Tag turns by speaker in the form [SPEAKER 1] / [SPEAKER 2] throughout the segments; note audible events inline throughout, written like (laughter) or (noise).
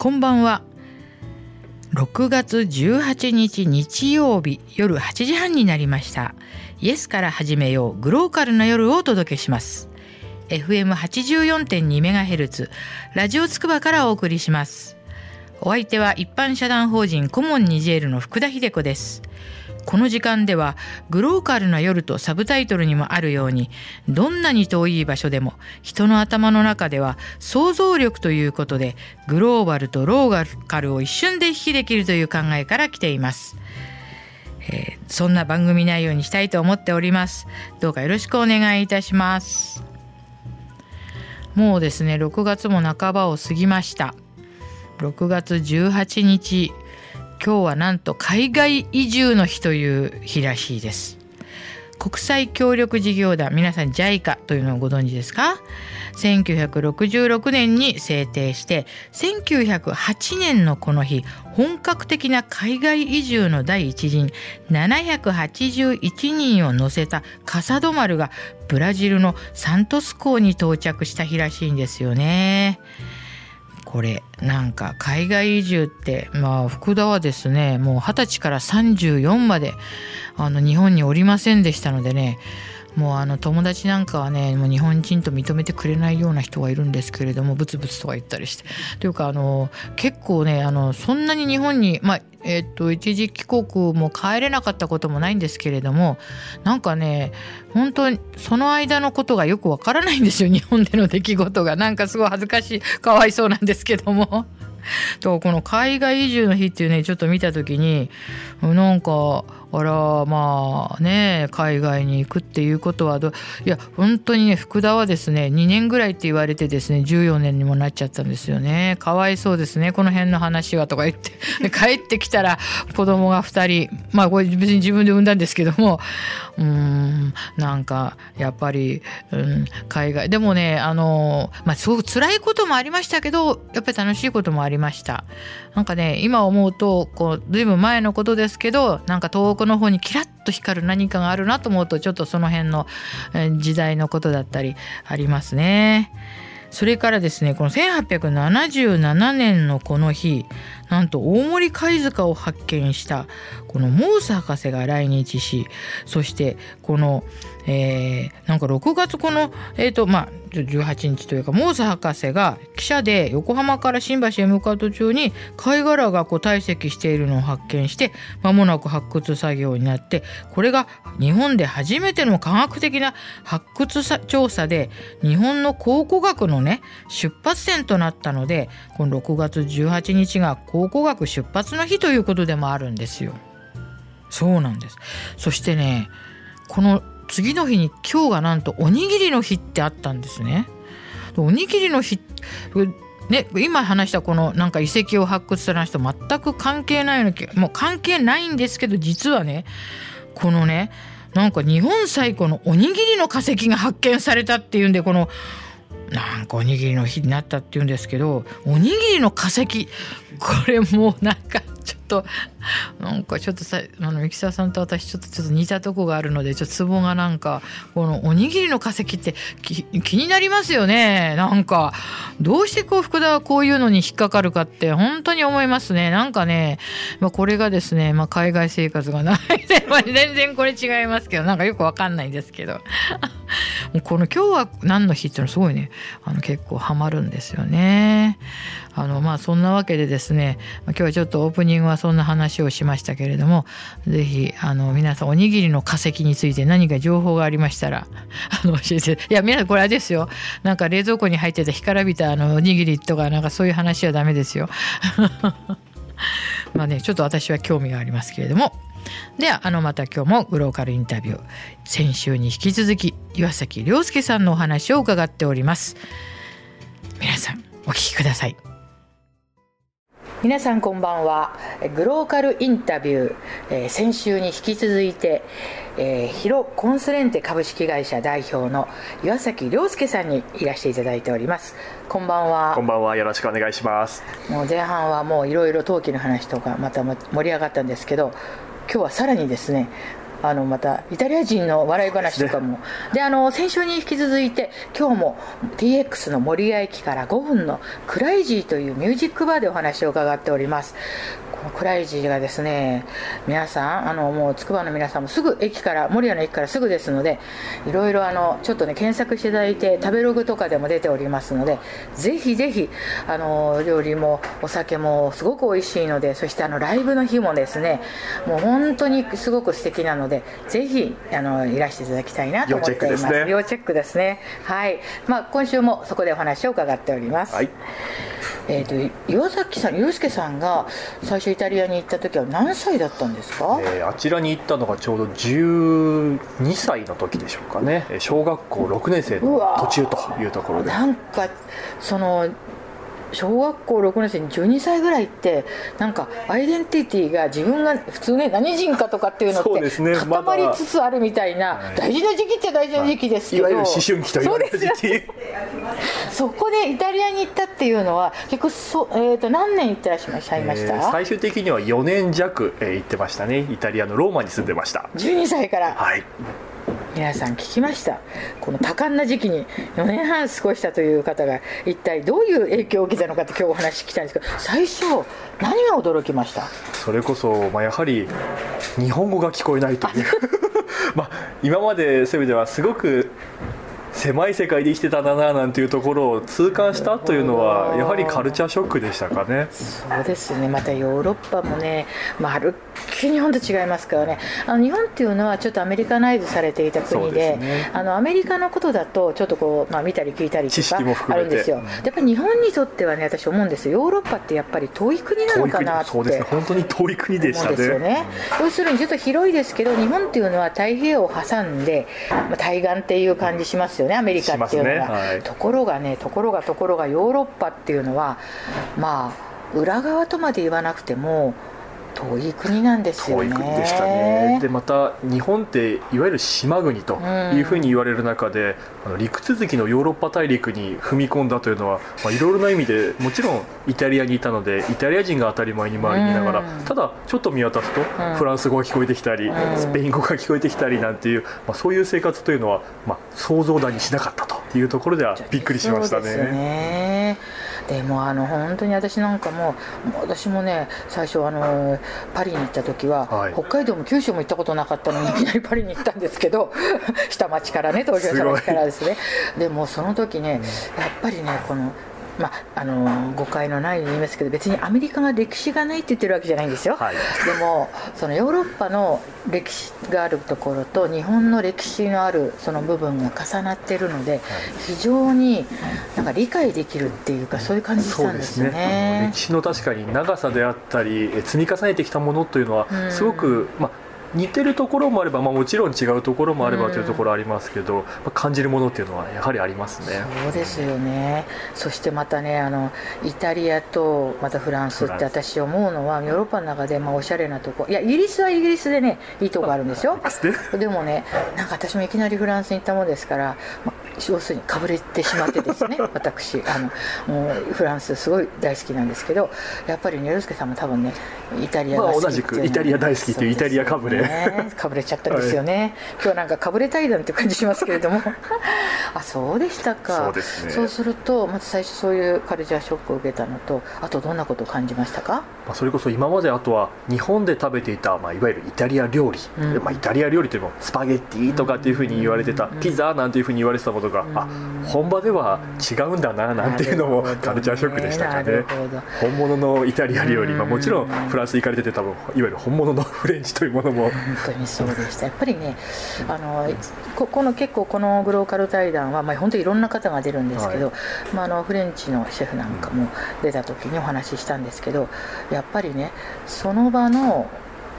[SPEAKER 1] こんばんは。6月18日日曜日夜8時半になりました。イエスから始めようグローカルな夜をお届けします。FM84.2MHz ラジオつくばからお送りします。お相手は一般社団法人コモンニジェールの福田秀子です。この時間ではグローカルな夜とサブタイトルにもあるようにどんなに遠い場所でも人の頭の中では想像力ということでグローバルとローカルを一瞬で引きできるという考えから来ています。えー、そんな番組内容にしたいと思っております。どうかよろしくお願いいたします。もうですね6月も半ばを過ぎました。6月18日今日はなんと海外移住の日という日らしいです国際協力事業団皆さん JICA というのをご存知ですか？1966年に制定して1908年のこの日本格的な海外移住の第一陣781人を乗せた笠止丸がブラジルのサントス港に到着した日らしいんですよね。これなんか海外移住ってまあ福田はですねもう二十歳から34まであの日本におりませんでしたのでねもうあの友達なんかはねもう日本人と認めてくれないような人がいるんですけれどもブツブツとか言ったりしてというかあの結構ねあのそんなに日本にまあえっと一時帰国も帰れなかったこともないんですけれどもなんかね本当にその間のことがよくわからないんですよ日本での出来事がなんかすごい恥ずかしいかわいそうなんですけども。(laughs) とこの海外移住の日っていうねちょっと見た時になんかあらまあね海外に行くっていうことはどいや本当にね福田はですね2年ぐらいって言われてですね14年にもなっちゃったんですよね。かわいそうですねこの辺の話はとか言って。で (laughs) 帰ってきたら子供が2人まあこれ別に自分で産んだんですけどもうんなんかやっぱり、うん、海外でもねあのまあすごく辛いこともありましたけどやっぱり楽しいこともありましたなんかね今思うとこう随分前のことですけどなんか遠くの方にキラッと光る何かがあるなと思うとちょっとその辺の時代のことだったりありますね。それからですねこの1877年のこの日なんと大森貝塚を発見したこのモース博士が来日しそしてこの、えー、なんか6月このえっ、ー、とまあ18日というかモース博士が汽車で横浜から新橋へ向かう途中に貝殻がこう堆積しているのを発見して間もなく発掘作業になってこれが日本で初めての科学的な発掘調査で日本の考古学のね出発点となったのでこの6月18日が考古学出発の日ということでもあるんですよ。そうなんですそしてねこの次の日に今日がなんとおにぎりの日ってあったんですね。おにぎりの日ね、今話したこのなんか遺跡を発掘する人全く関係ないのもう関係ないんですけど実はねこのねなんか日本最古のおにぎりの化石が発見されたっていうんでこのなんかおにぎりの日になったっていうんですけどおにぎりの化石これもうなんかちょっと (laughs) なんかちょっとさあのミキサーさんと私ちょっとちょっと似たとこがあるのでちょっとツボがなんかこのおにぎりの化石って気になりますよね。なんかどうしてこう福田はこういうのに引っかかるかって本当に思いますね。なんかね、まあ、これがですね、まあ、海外生活がない (laughs) 全然これ違いますけどなんかよくわかんないんですけど。(laughs) この今日は何の日っていうのすごいねあの結構ハマるんですよね。あのまあそんなわけでですね今日はちょっとオープニングはそんな話をしましたけれども是非あの皆さんおにぎりの化石について何か情報がありましたら (laughs) あの教えて。いや皆さんこれあれですよ。なんか冷蔵庫に入ってた干からびたあのおにぎりとかなんかそういう話はダメですよ。(laughs) まあねちょっと私は興味がありますけれども。ではあのまた今日もグローカルインタビュー。先週に引き続き岩崎亮介さんのお話を伺っております。皆さんお聞きください。皆さんこんばんは。グローカルインタビュー、えー、先週に引き続いて、えー、ヒロコンスレンテ株式会社代表の岩崎亮介さんにいらしていただいております。こんばんは。
[SPEAKER 2] こんばんは。よろしくお願いします。
[SPEAKER 1] もう前半はもういろいろ陶器の話とかまた盛り上がったんですけど今日はさらにですねあのまたイタリア人の笑い話とかも。で、あの先週に引き続いて今日も TX の守谷駅から5分のクライジーというミュージックバーでお話を伺っておりますクライジーがですね皆さんあのもう筑波の皆さんもすぐ駅から守谷の駅からすぐですのでいろいろあのちょっとね検索していただいて食べログとかでも出ておりますのでぜひぜひあの料理もお酒もすごく美味しいのでそしてあのライブの日もですねもう本当にすごく素敵なのでぜひあのいらしていただきたいなと思っています。要チェックですね。はい。まあ今週もそこでお話を伺っております、はい。えーと、岩崎さん、祐介さんが最初イタリアに行った時は何歳だったんですか、
[SPEAKER 2] えー、あちらに行ったのがちょうど12歳の時でしょうかね。小学校6年生の途中というところで。
[SPEAKER 1] なんかその小学校6年生に12歳ぐらいってなんかアイデンティティが自分が普通ね何人かとかっていうのって固まりつつあるみたいな、大事な時期って大事な時期ですけど、
[SPEAKER 2] い、わゆる思春期と言われる時期。
[SPEAKER 1] そこでイタリアに行ったっていうのは結構そ、えー、と何年行ってらっしゃいました、えー、
[SPEAKER 2] 最終的には4年弱、えー、行ってましたね。イタリアのローマに住んでました。
[SPEAKER 1] 12歳から。
[SPEAKER 2] はい
[SPEAKER 1] 皆さん聞きました。この多感な時期に4年半過ごしたという方が一体どういう影響を受けたのかって今日お話聞きたいんですけど最初何が驚きました？
[SPEAKER 2] それこそ、まあ、やはり日本語が聞こえないという。(laughs) まあ今までそういう意味ではすごく狭い世界で生きてたんだななんていうところを痛感したというのはやはりカルチャーショックでしたかね。
[SPEAKER 1] そうですね。またヨーロッパもね、まるっきり日本と違いますからね。あの日本っていうのはちょっとアメリカナイズされていた国で、ね、あのアメリカのことだとちょっとこう、まあ、見たり聞いたりとかあるんですよ。やっぱり日本にとってはね私思うんですよ。ヨーロッパってやっぱり遠い国なのかなって。そうですね。
[SPEAKER 2] 本当に遠い国でしたね。
[SPEAKER 1] ですよね。要するにちょっと広いですけど日本っていうのは太平洋を挟んで、まあ、対岸っていう感じしますよねアメリカっていうのは、ね。はい、ところがねところがところがヨーロッパっていうのはまあ裏側とまで言わなくても遠い国なんですよね。遠い国でしたね。
[SPEAKER 2] でまた日本っていわゆる島国というふうに言われる中で、うん、あの陸続きのヨーロッパ大陸に踏み込んだというのは、まあ、いろいろな意味でもちろんイタリアにいたのでイタリア人が当たり前に周りにいながら、うん、ただちょっと見渡すと、フランス語が聞こえてきたり、うん、スペイン語が聞こえてきたりなんていう、まあ、そういう生活というのは、まあ、想像だにしなかったというところではびっくりしました
[SPEAKER 1] ね。でもあの本当に私なんかも私もね最初あのパリに行った時は、はい、北海道も九州も行ったことなかったのに (laughs) いきなりパリに行ったんですけど下町からね東京下町からですね。でもその時ね、やっぱりねこのまあ、あの誤解のないように言いますけど別にアメリカが歴史がないって言ってるわけじゃないんですよ、はい、でもそのヨーロッパの歴史があるところと日本の歴史のあるその部分が重なっているので非常になんか理解できるっていうかそういう感じしたんですね、
[SPEAKER 2] ね、歴史の確かに長さであったり積み重ねてきたものというのはすごく、まあ似てるところもあれば、まあ、もちろん違うところもあればというところありますけど、まあ、感じるものっていうのはやはりありますね。
[SPEAKER 1] そうですよね。そしてまたねあのイタリアとまたフランスって私思うのはヨーロッパの中でまあおしゃれなとこいやイギリスはイギリスでねいいとこあるんですよ。でもねなんか私もいきなりフランスに行ったものですから、まあ要するにかぶれてしまってですね (laughs) 私あのもうフランスすごい大好きなんですけどやっぱりねルスケさんも多分ねイタリアが
[SPEAKER 2] 好き、まあ、同じくイタリア大好きというイタリアかぶれ、
[SPEAKER 1] ね、かぶれちゃったんですよね、はい、今日なんかかぶれ対談って感じしますけれども。(laughs) あそうでしたか。そうです、ね、そうするとまず最初そういうカルチャーショックを受けたのとあとどんなことを感じましたか、
[SPEAKER 2] まあ、それこそ今まであとは日本で食べていた、まあ、いわゆるイタリア料理、うん、まあ、イタリア料理というのもスパゲッティとかっていうふうに言われてた、うん、ピザなんていうふうに言われてたことが、うん、あ本場では違うんだななんていうのもカルチャーショックでしたかね。本物のイタリア料理、まあ、もちろんフランス行かれてて多分いわゆる本物の (laughs) フレンチというものも。
[SPEAKER 1] 本当にそうでした。やっぱりねあのここの結構このグローカル対談は、まあ、本当にいろんな方が出るんですけど、はい、まあ、あのフレンチのシェフなんかも出た時にお話ししたんですけどやっぱりねその場の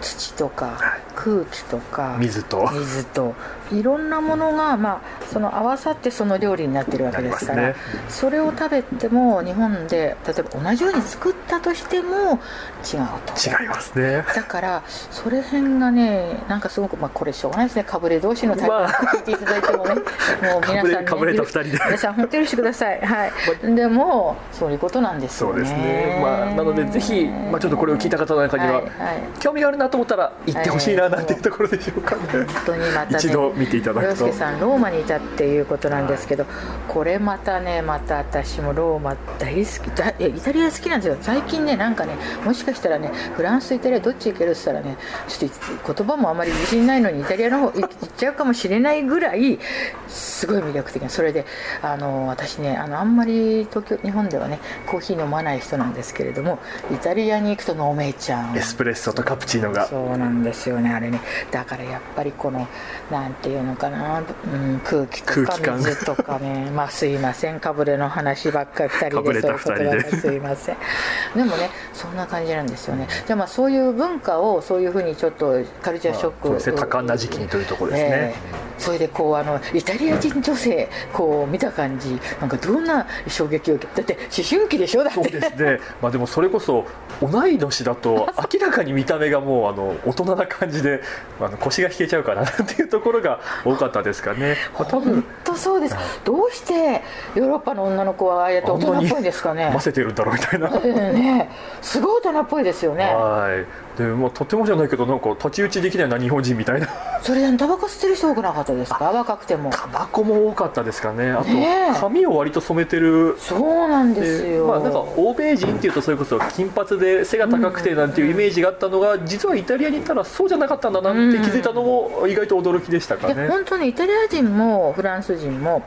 [SPEAKER 1] 土とか空気とか
[SPEAKER 2] 水と。
[SPEAKER 1] 水といろんなものが、まあ、その合わさってその料理になってるわけですから、ね、それを食べても日本で例えば同じように作ったとしても違う
[SPEAKER 2] と。違いますね。
[SPEAKER 1] だからそれ辺がねなんかすごく、まあ、これしょうがないですね。かぶれ同士の対話を聞いていただいてもね、まあ、もう皆さん、ね、
[SPEAKER 2] かぶれた2人で。
[SPEAKER 1] 皆さん本当に許してください、はい、(laughs) でもそういうことなんですよね。そうですね、
[SPEAKER 2] まあ、なのでぜひ、まあ、ちょっとこれを聞いた方の中には、はいはい、興味があるなと思ったら行ってほしいななんていうところでしょうかね。
[SPEAKER 1] 本当にまたね
[SPEAKER 2] 一度見ていただくと。
[SPEAKER 1] 洋介さんローマにいたっていうことなんですけど、これまたねまた私もローマ大好きだイタリア好きなんですよ。最近ねなんかねもしかしたらねフランスイタリアどっち行けるって言ったらねちょっと言葉もあまり自信ないのにイタリアの方 (laughs) 行っちゃうかもしれないぐらいすごい魅力的な。それであの私ねあのあんまり東京日本ではねコーヒー飲まない人なんですけれどもイタリアに行くと飲めちゃう。
[SPEAKER 2] エスプレッソとカプチーノが。
[SPEAKER 1] そうなんですよねあれね。だからやっぱりこのなんていうのかな、うん、空気とか水とかね。(laughs) まあすいません。かぶれの話ばっかり2人で。そういうことばっかり
[SPEAKER 2] 二人で。す
[SPEAKER 1] いません。でもねそんな感じなんですよね。じゃあまあそういう文化をそういうふうにちょっとカルチャーショック、
[SPEAKER 2] そうですね。多感な時期にというところですね、
[SPEAKER 1] ええ。それでこうあのイタリア人女性こう見た感じ。なんかどんな衝撃を受けだって思春期でしょ？だって。
[SPEAKER 2] そうですね、まあ、でもそれこそ同い年だと (laughs) 明らかに見た目がもうあの大人な感じであの腰が引けちゃうかなっていうところが多かったですかね、まあ、多
[SPEAKER 1] 本
[SPEAKER 2] 分
[SPEAKER 1] 当そうです、どうしてヨーロッパの女の子はああやって大人っぽいんですかね
[SPEAKER 2] 混ぜてるんだろうみたいな
[SPEAKER 1] ええねすごい大人っぽいですよね
[SPEAKER 2] はいで、まあ、とてもじゃないけどなんか太刀打ちできないな日本人みたいな。
[SPEAKER 1] それでタバコ吸ってる人多くなかったですか？若くても。
[SPEAKER 2] タバコも多かったですかね。あと髪を割と染めてる。
[SPEAKER 1] そうなんですよ、
[SPEAKER 2] まあ、なんか欧米人っていうとそれこそ金髪で背が高くてなんていうイメージがあったのが実はイタリアに行ったらそうじゃなかったんだなって気づいたのも意外と驚きでしたかね。
[SPEAKER 1] 本当にイタリア人もフランス人も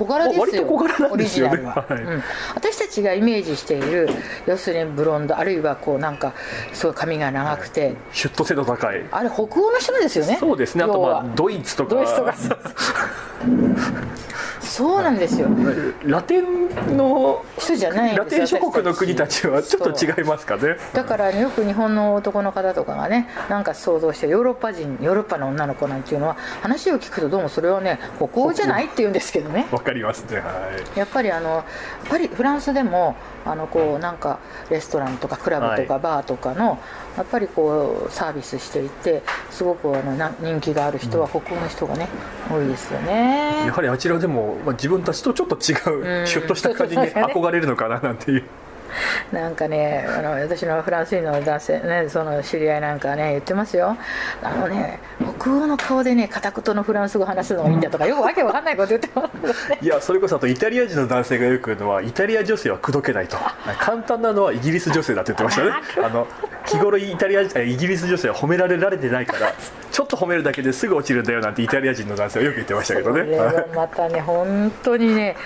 [SPEAKER 1] 小柄ですよ。
[SPEAKER 2] 割とね。
[SPEAKER 1] オリジナルは、
[SPEAKER 2] はい。
[SPEAKER 1] うん。私たちがイメージしている要するにブロンドあるいはこうなんかすごい髪が長くて、
[SPEAKER 2] シュッと背の高い。
[SPEAKER 1] あれ北欧の人ですよね。
[SPEAKER 2] そうですね。あとまあドイツとか。
[SPEAKER 1] ドイツとか。そうなんですよ。
[SPEAKER 2] ラテンの
[SPEAKER 1] 人じゃないんです
[SPEAKER 2] ラテン諸国の国たちはち。ょっと違いますかね。
[SPEAKER 1] だから、ね、よく日本の男の方とかがねなんか想像してヨーロッパ人ヨーロッパの女の子なんていうのは話を聞くとどうもそれはね北欧じゃないって言うんですけどね。
[SPEAKER 2] わかりますね。はい。
[SPEAKER 1] やっぱりあのパリフランスでもあのこうなんかレストランとかクラブとか
[SPEAKER 2] は
[SPEAKER 1] バーとかの、やっぱりこうサービスしていてすごくあのな人気がある人は北欧の人がね、多いですよね。
[SPEAKER 2] やはりあちらでも、まあ、自分たちとちょっと違
[SPEAKER 1] うん。
[SPEAKER 2] うシュッとした感じに憧れるのかななんていう
[SPEAKER 1] なんかねあの私のフランス人の男性ねその知り合いなんかね言ってますよ。あのね北欧の顔でね片言のフランス語話すのがいいんだとか (laughs) よくわけわかんないこと言ってますね。
[SPEAKER 2] いやそれこそあとイタリア人の男性がよく言うのはイタリア女性は口説けないと。(laughs) 簡単なのはイギリス女性だって言ってましたね。(laughs) あの日頃イタリアえイギリス女性は褒められられてないから (laughs) ちょっと褒めるだけですぐ落ちるんだよなんてイタリア人の男性はよく言ってましたけどね。
[SPEAKER 1] またね本当にね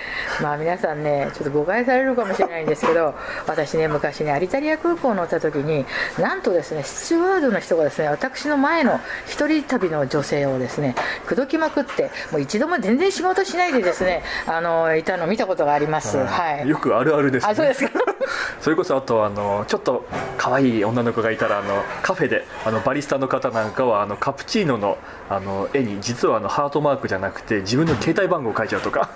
[SPEAKER 1] まあ皆さんねちょっと誤解されるかもしれないんですけど私ね昔ねアリタリア空港乗った時になんとですねスチュワードの人がですね私の前の一人旅の女性をですね口説きまくってもう一度も全然仕事しないでですねあのいたのを見たことがあります。はい。
[SPEAKER 2] よくあるあるです、ね、
[SPEAKER 1] あそうですか。(laughs)
[SPEAKER 2] それこそあとあのちょっと可愛い女の子がいたらあのカフェであのバリスタの方なんかはあのカプチーノのあの絵に実はあのハートマークじゃなくて自分の携帯番号を書いちゃうとか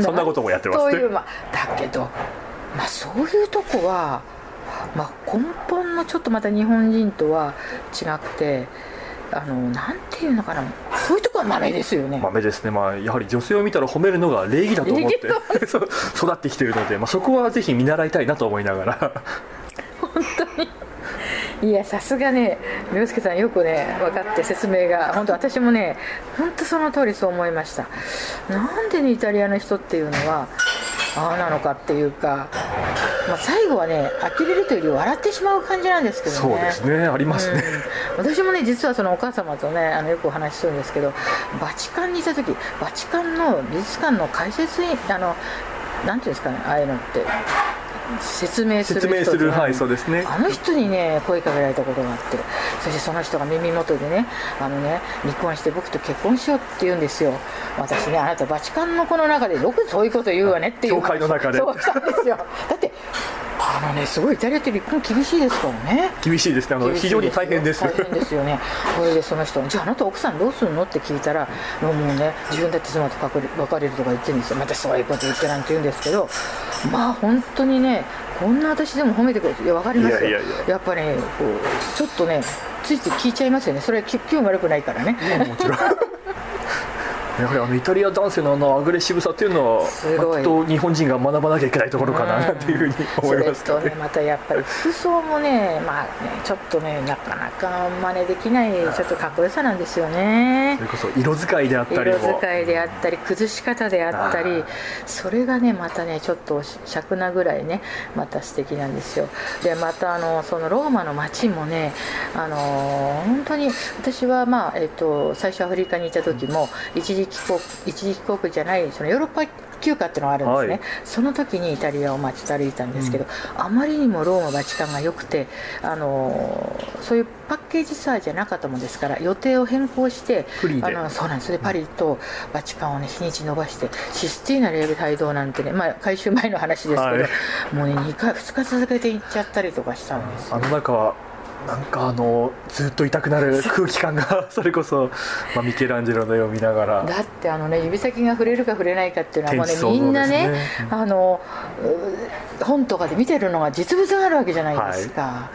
[SPEAKER 2] そんなこともやってますね
[SPEAKER 1] という、ま、だけど、まあ、そういうとこは、まあ、根本のちょっとまた日本人とは違くてあのなんていうのかなそういうとこは豆ですよね。
[SPEAKER 2] 豆ですね、まあ、やはり女性を見たら褒めるのが礼儀だと思って育ってきてるので、まあ、そこはぜひ見習いたいなと思いながら
[SPEAKER 1] いやさすがね涼介さんよくね分かって説明が。本当私もね本当その通りそう思いました。なんでねイタリアの人っていうのはああなのかっていうか、まあ、最後はね呆れるというより笑ってしまう感じなんですけどね。
[SPEAKER 2] そうですねありますね、
[SPEAKER 1] うん、私もね実はそのお母様とねあのよくお話しするんですけどバチカンにいた時バチカンの美術館の解説員あのなんていうんですかねああいうのって説明する人
[SPEAKER 2] 説明する
[SPEAKER 1] と
[SPEAKER 2] はいそうですね。
[SPEAKER 1] あの人にね声かけられたことがあってそしてその人が耳元でねあのね離婚して僕と結婚しようって言うんですよ。私ねあなたバチカンの子の中でよくそういうこと言うわねっていう。
[SPEAKER 2] 教会の中で。
[SPEAKER 1] そうしたんですよ。だってあのねすごいイタリアって離婚厳しいですからね。
[SPEAKER 2] 厳しいですね。あの非常に大変です。
[SPEAKER 1] 大変ですよね。それでその人にじゃああなた奥さんどうするのって聞いたらもうね自分だって妻と別れ別れるとか言ってるんですよ。またそういうこと言ってなんて言うんですけどまあ本当にねこんな私でも褒めてくれていや分かりますよ。
[SPEAKER 2] いや
[SPEAKER 1] っぱねこうちょっとねついつい聞いちゃいますよね。それ気分悪くないからね。
[SPEAKER 2] もちろんやはりあのイタリア男性のあのアグレッシブさっていうのは
[SPEAKER 1] すごい。
[SPEAKER 2] きっと日本人が学ばなきゃいけないところかなっていうふうに思います
[SPEAKER 1] それとねまたやっぱり服装もねまあねちょっとねなかなか真似できないちょっとかっこよさなんですよね。
[SPEAKER 2] それこそ色使いであったり
[SPEAKER 1] 色
[SPEAKER 2] も
[SPEAKER 1] 使いであったり崩し方であったりそれがねまたねちょっと尺なぐらいねまた素敵なんですよ。でまたあのそのローマの街もねあの本当に私はまあえっと最初アフリカにいた時も一時帰国一時帰国じゃないそのヨーロッパ休暇っていうのがあるんですね、
[SPEAKER 2] はい。
[SPEAKER 1] その時にイタリアを街と歩いたんですけど、あまりにもローマバチカンが良くてあのそういうパッケージツアーじゃなかったもんですから予定を変更してあのそうなんです。でパリとバチカンをね日にち伸ばしてシスティーナレール帯同なんてね、まあ、改修前の話ですけど、
[SPEAKER 2] はい。
[SPEAKER 1] もうね2回2日続けて行っちゃったりとかしたんですよ。
[SPEAKER 2] あの中はなんかあのずっと痛くなる空気感が (laughs) それこそ、まあ、ミケランジェロの絵を見ながら。
[SPEAKER 1] だってあのね指先が触れるか触れないかっていうのはもうね
[SPEAKER 2] 天地創造
[SPEAKER 1] みんなねあのう本とかで見てるのが実物があるわけじゃないですか、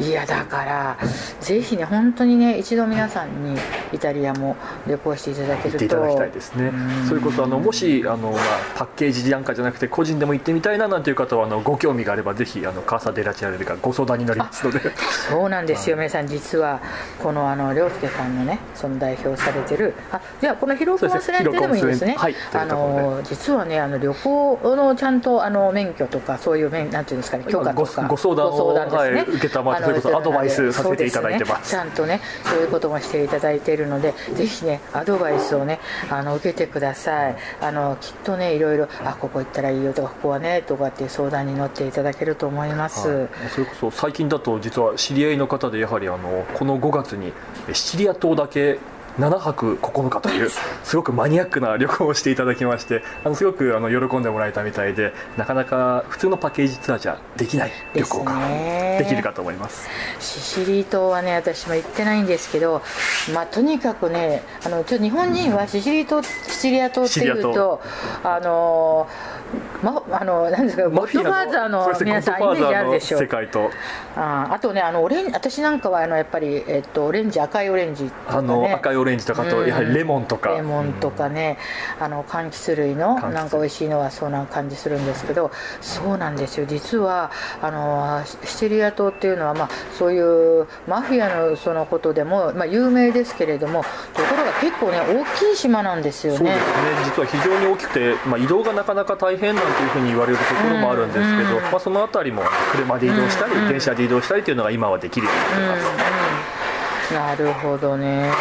[SPEAKER 1] い、やだからぜひね本当にね一度皆さんにイタリアも旅行していただけると
[SPEAKER 2] 行っていただきたいですね。
[SPEAKER 1] うん。
[SPEAKER 2] それこそあのもしあの、まあ、パッケージなんかじゃなくて個人でも行ってみたいななんていう方はあのご興味があればぜひあのカーサ・デラチアレルがご相談になりますので。(laughs)
[SPEAKER 1] そうなんですよ、皆さん、実はこのあの涼介さんのね、その代表されてる、あじゃあ、この広岡
[SPEAKER 2] そうですね。
[SPEAKER 1] スレンテでもいいんですね、
[SPEAKER 2] はい。というところ
[SPEAKER 1] の実はね、あの旅行のちゃんとあの免許とか、そういう免、なんていうんですかね、許可とか、
[SPEAKER 2] ごご相談を
[SPEAKER 1] ですね、
[SPEAKER 2] はい受けたまっそれこそアドバイスさせていただいてます。
[SPEAKER 1] ねちゃんとね、そういうこともしていただいているので、ぜひね、アドバイスをね、あの受けてください、あのきっとね、いろいろ、あここ行ったらいいよとか、ここはねとかっていう相談に乗っていただけると思います。
[SPEAKER 2] はい。それこそ最近だと実は知り合いの方でやはりあのこの5月にえシチリア島だけ7泊9日という (laughs) すごくマニアックな旅行をしていただきましてあのすごくあの喜んでもらえたみたいでなかなか普通のパッケージツアーじゃできない旅行が
[SPEAKER 1] で
[SPEAKER 2] きるかと思います。
[SPEAKER 1] シシリ島はね私も行ってないんですけど、まあ、とにかくねあのちょっと日本人はシシリ島シチリア島っていうとあのまあのなんですかゴッドファーザーの皆さんイメージあるでしょ
[SPEAKER 2] 世界と。
[SPEAKER 1] ああとねあのオレン私なんかはあのやっぱり、えっと、オレンジ赤いオレンジね、
[SPEAKER 2] あの赤いオレンジとかと
[SPEAKER 1] うん。
[SPEAKER 2] やはりレモンとか。
[SPEAKER 1] レモンとかね、あの柑橘類のなんか美味しいのはそうな感じするんですけどそうなんですよ。実はあのシチリア島っていうのは、まあ、そういうマフィアのそのことでも、まあ、有名ですけれどもところが結構ね大きい島なんですよね。
[SPEAKER 2] そうですね。実は非常に大きくて、まあ、移動がなかなか大変なんていうふうに言われるところもあるんですけど、
[SPEAKER 1] うん。
[SPEAKER 2] まあ、そのあたりも車で移動したり、
[SPEAKER 1] うん。
[SPEAKER 2] 電車で移動したりというのが今はできるようになってます。
[SPEAKER 1] うんうん、なるほどね。や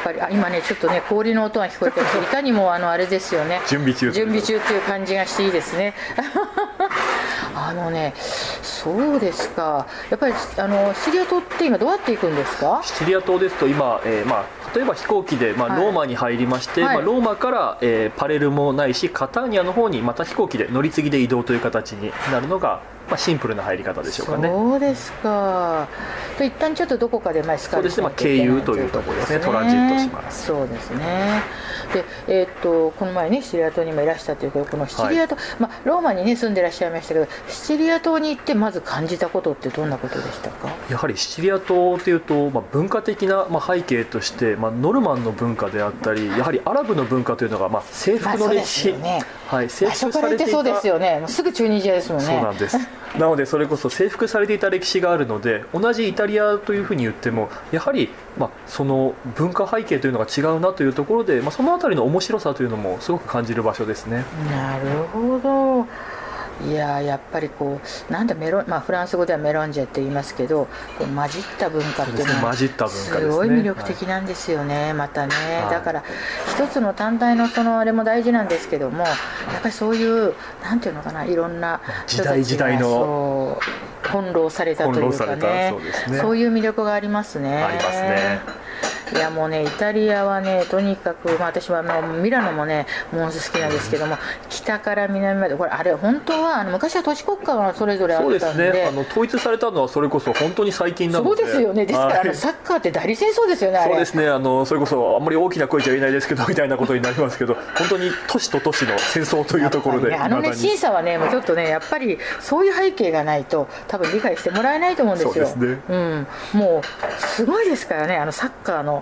[SPEAKER 1] っぱりあ今ねちょっとね氷の音が聞こえてますいかにもあのあれですよね。
[SPEAKER 2] 準備中
[SPEAKER 1] 準備中っていう感じがしていいですね。(laughs) あのねそうですか。やっぱりあのシチリア島って今どうやって行くんですか？
[SPEAKER 2] シチリア島ですと今、えーまあ、例えば飛行機で、まあ、
[SPEAKER 1] はい。
[SPEAKER 2] ローマに入りまして、
[SPEAKER 1] はい。
[SPEAKER 2] まあ、ローマから、えーパレルモないしカターニャの方にまた飛行機で乗り継ぎで移動という形になるのが、まあ、シンプルな入り方でしょうかね。
[SPEAKER 1] そうですかと一旦ちょっとどこかでまあスカル
[SPEAKER 2] そうですね。まあ経由というところですね。トランジットします。
[SPEAKER 1] そうですね。で、えーっとこの前ねシチリア島にもいらしたということでこのシチリア島、まあ、ローマにね住んでらっしゃいましたけどシチリア島に行ってまず感じたことってどんなことでしたか？
[SPEAKER 2] やはりシチリア島というと、まあ、文化的な、まあ、背景として、まあ、ノルマンの文化であったりやはりアラブの文化というのが、まあ、制服の歴史、
[SPEAKER 1] まあね
[SPEAKER 2] はい、制服されて
[SPEAKER 1] そうですよね。すぐチュニジアですもんね。
[SPEAKER 2] そうなんです。なのでそれこそ征服されていた歴史があるので同じイタリアというふうに言ってもやはり、まあ、その文化背景というのが違うなというところで、まあ、その辺りの面白さというのもすごく感じる場所ですね。
[SPEAKER 1] なるほどいやーやっぱりこうなんだメロン、まあ、フランス語ではメロンジェって言いますけどこう混じった文化っていうのは
[SPEAKER 2] す
[SPEAKER 1] ごい魅力的なんですよね、またね、
[SPEAKER 2] はい。
[SPEAKER 1] だから一つの単体のそのあれも大事なんですけどもやっぱりそういうなんていうのかないろんな人たちが
[SPEAKER 2] 時代時代の
[SPEAKER 1] そう翻弄されたというかね。
[SPEAKER 2] ね。
[SPEAKER 1] そういう魅力がありますね。
[SPEAKER 2] ありますね
[SPEAKER 1] いやもうねイタリアはねとにかく、まあ、私はもうミラノもねものすごく好きなんですけども北から南までこれあれ本当はあの昔は都市国家がそれぞれあ
[SPEAKER 2] そうです
[SPEAKER 1] ったんで
[SPEAKER 2] ね。あの統一されたのはそれこそ本当に最近なので。
[SPEAKER 1] そうですよね。ですから、
[SPEAKER 2] はい。
[SPEAKER 1] あのサッカーって代理戦争ですよね
[SPEAKER 2] そうですね。あのそれこそあんまり大きな声じゃ言えないですけどみたいなことになりますけど本当に都市と都市の戦争というところで
[SPEAKER 1] ねあのね審査はねもうちょっとねやっぱりそういう背景がないと多分理解してもらえないと思うんですよ。
[SPEAKER 2] そうですね。
[SPEAKER 1] うん、もうすごいですからねあのサッカーの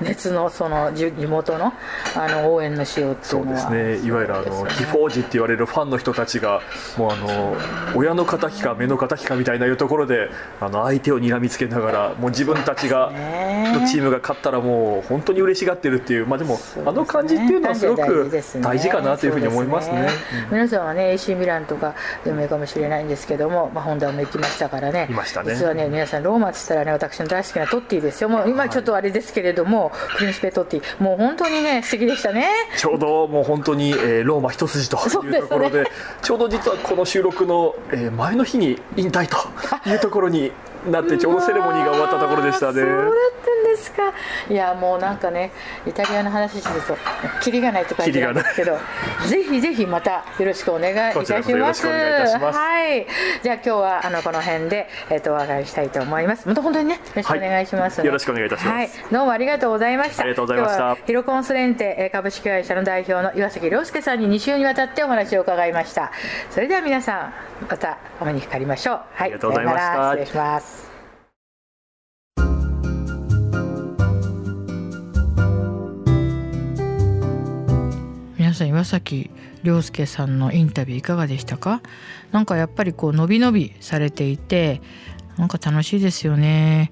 [SPEAKER 1] 熱のその地元のあの応援のしようっていうのは。
[SPEAKER 2] そうですね。いわゆるあのティフォージって言われるファンの人たちがもうあの親の敵か目の敵かみたいないうところであの相手を睨みつけながらもう自分たちがのチームが勝ったらもう本当に嬉しがってるっていうまあでもあの感じっていうのはすごく大事かなというふうに思いますね。
[SPEAKER 1] 皆さんはね AC ミランとか有名かもしれないんですけども、まあ、ホンダも行きましたからね。
[SPEAKER 2] いましたね。
[SPEAKER 1] 実はね皆さんローマって言ったらね私の大好きなトッティですよ。もう今ちょっとあれですけれども、はい、プリンシペトッティ。もう本当にね素敵でしたね。
[SPEAKER 2] ちょうどもう本当に、えー、ローマ一筋というところで、ね、ちょうど実はこの収録の、えー、前の日に引退というところになってちょうどセレモニーが終わったところでしたね。そうだったん
[SPEAKER 1] ですか。いやもうなんかねイタリアの話するとキリがないと書いてあるんですけど、ぜひぜひまたよろしくお願いいたします。はい。じゃあ今日はあのこの辺でえっ、ー、とお別れしたいと思います。また本当にねよろしくお願いします、ね
[SPEAKER 2] はい、よろしくお願いいたします。はい。
[SPEAKER 1] どうもありがとうございました。
[SPEAKER 2] ありがとうございました。
[SPEAKER 1] ヒロコンスレンテ株式会社の代表の岩崎亮介さんに2週にわたってお話を伺いました。それでは皆さんまたお目にかかりましょう。はい。あ
[SPEAKER 2] りがとうございました。
[SPEAKER 1] 失礼します。さん岩崎亮介さんのインタビューいかがでしたか？なんかやっぱりこう伸び伸びされていてなんか楽しいですよね。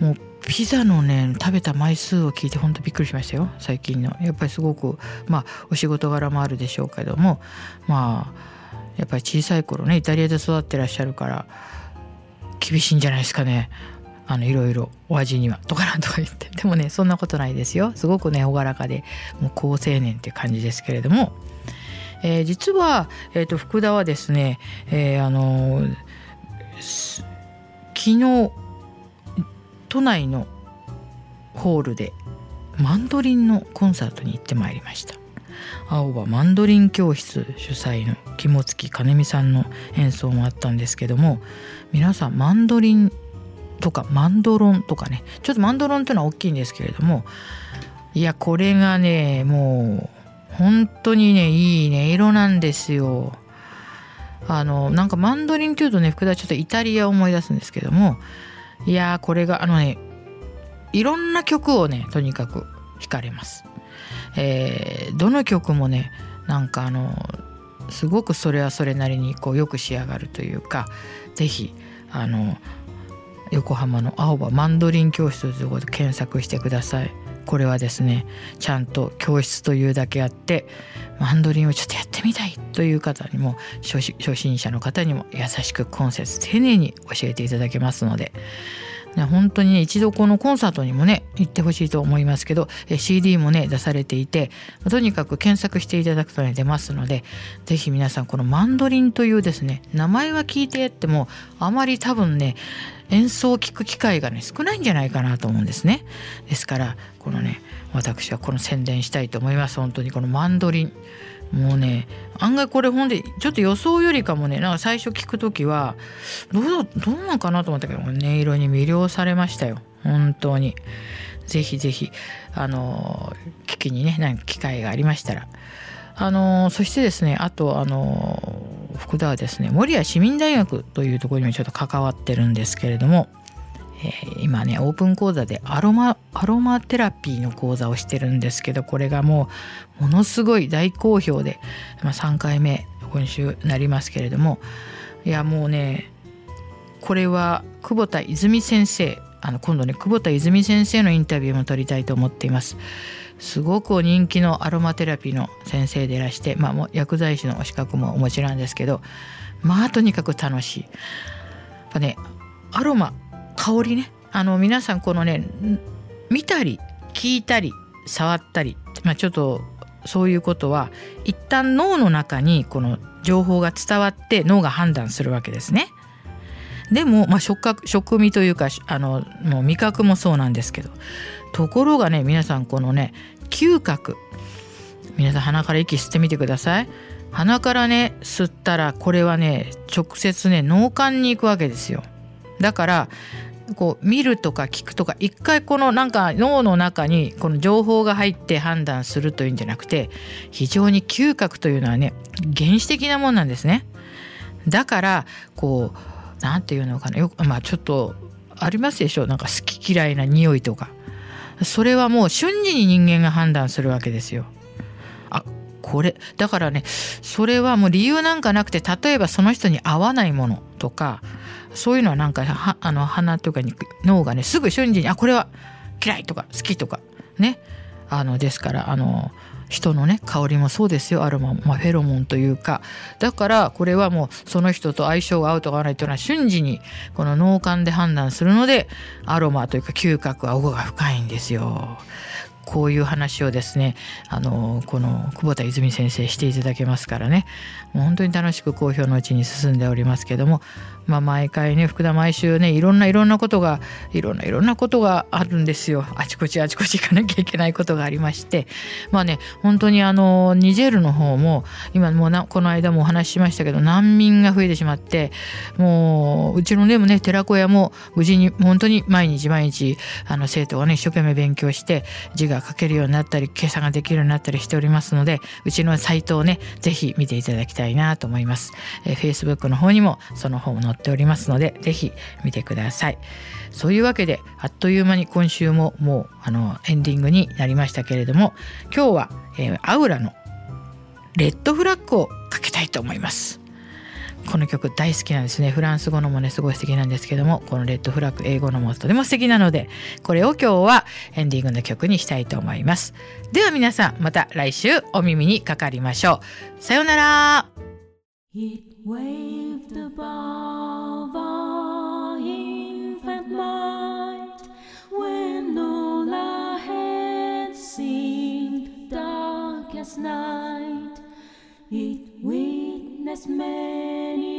[SPEAKER 1] もうピザのね食べた枚数を聞いて本当びっくりしましたよ。最近の。やっぱりすごくまあお仕事柄もあるでしょうけどもまあやっぱり小さい頃ねイタリアで育ってらっしゃるから厳しいんじゃないですかね。あのいろいろお味にはとかなんとか言って。でもねそんなことないですよ。すごくね朗らかでもう好青年っていう感じですけれども、えー、実は、えーと、福田はですね、えー、あの昨日都内のホールでマンドリンのコンサートに行ってまいりました。青葉マンドリン教室主催の肝付金美さんの演奏もあったんですけども皆さんマンドリンとかマンドロンとかねちょっとマンドロンっていうのは大きいんですけれどもいやこれがねもう本当にねいい音色なんですよ。あのなんかマンドリンっていうとね福田ちょっとイタリアを思い出すんですけどもいやこれがあのねいろんな曲をねとにかく弾かれます。えー、どの曲もねなんかあのすごくそれはそれなりにこうよく仕上がるというか是非あの横浜の青葉マンドリン教室ということで検索してください。これはですねちゃんと教室というだけあってマンドリンをちょっとやってみたいという方にも初心者の方にも優しく今節丁寧に教えていただけますので本当にね一度このコンサートにもね行ってほしいと思いますけど CD もね出されていてとにかく検索していただくとね出ますので是非皆さんこのマンドリンというですね名前は聞いてやってもあまり多分ね演奏を聴く機会がね少ないんじゃないかなと思うんですね。ですからこのね私はこの宣伝したいと思います。本当にこのマンドリン。もうね案外これほんでちょっと予想よりかもねなんか最初聞く時はどうどうなんかなと思ったけど音色に魅了されましたよ。本当に。ぜひぜひあの聞きにね何か機会がありましたら。あのそしてですねあとあの福田はですね守谷市民大学というところにもちょっと関わってるんですけれどもえー、今ねオープン講座でアロマアロマテラピーの講座をしてるんですけどこれがもうものすごい大好評で、まあ、3回目今週なりますけれどもいやもうねこれは久保田泉先生あの今度ね久保田泉先生のインタビューも取りたいと思っていますすごく人気のアロマテラピーの先生でいらして、まあ、薬剤師の資格もお持ちなんですけどまあとにかく楽しい。やっぱねアロマ香りね。あの皆さんこのね見たり聞いたり触ったり、まあ、ちょっとそういうことは一旦脳の中にこの情報が伝わって脳が判断するわけですね。でも、まあ、触覚食味というかあのもう味覚もそうなんですけどところがね皆さんこのね嗅覚。皆さん鼻から息吸ってみてください。鼻からね吸ったらこれはね直接ね脳幹に行くわけですよ。だからこう見るとか聞くとか一回このなんか脳の中にこの情報が入って判断するというんじゃなくて非常に嗅覚というのはね原始的なもんなんですね。だからこう何て言うのかなよまあちょっとありますでしょなんか好き嫌いな匂いとか
[SPEAKER 3] それはもう瞬時に人間が判断するわけですよ。あこれだからねそれはもう理由なんかなくて例えばその人に合わないものとかそういうのはなんかはあの鼻とかに脳がねすぐ瞬時にあこれは嫌いとか好きとかね。あのですからあの人のね香りもそうですよ。アロマ、まあ、フェロモンというか。だからこれはもうその人と相性が合うとか合わないというのは瞬時にこの脳幹で判断するのでアロマというか嗅覚は奥が深いんですよ。こういう話をですねあのこの久保田泉先生していただけますからね。もう本当に楽しく好評のうちに進んでおりますけどもまあ、毎回ね福田毎週ねいろんないろんなことがいろんないろんなことがあるんですよあちこちあちこち行かなきゃいけないことがありましてまあね本当にあのニジェールの方も今もうなこの間もお話ししましたけど難民が増えてしまってもううちのでもね寺子屋も無事に本当に毎日毎日あの生徒がね一生懸命勉強して字が書けるようになったり計算ができるようになったりしておりますのでうちのサイトをね是非見ていただきたいなと思います。えー、f a c e b o o の方にもその本を載っておりますので、ぜひ見てください。そういうわけで、あっという間に今週ももうあのエンディングになりましたけれども、今日は、えー、アウラのレッドフラッグをかけたいと思います。この曲大好きなんですね。フランス語のもね、すごい素敵なんですけども、このレッドフラッグ英語のもとても素敵なので、これを今日はエンディングの曲にしたいと思います。では皆さん、また来週お耳にかかりましょう。さようなら。Waved above our infant mind when all our heads seemed dark as night. It witnessed many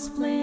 [SPEAKER 3] was flaming.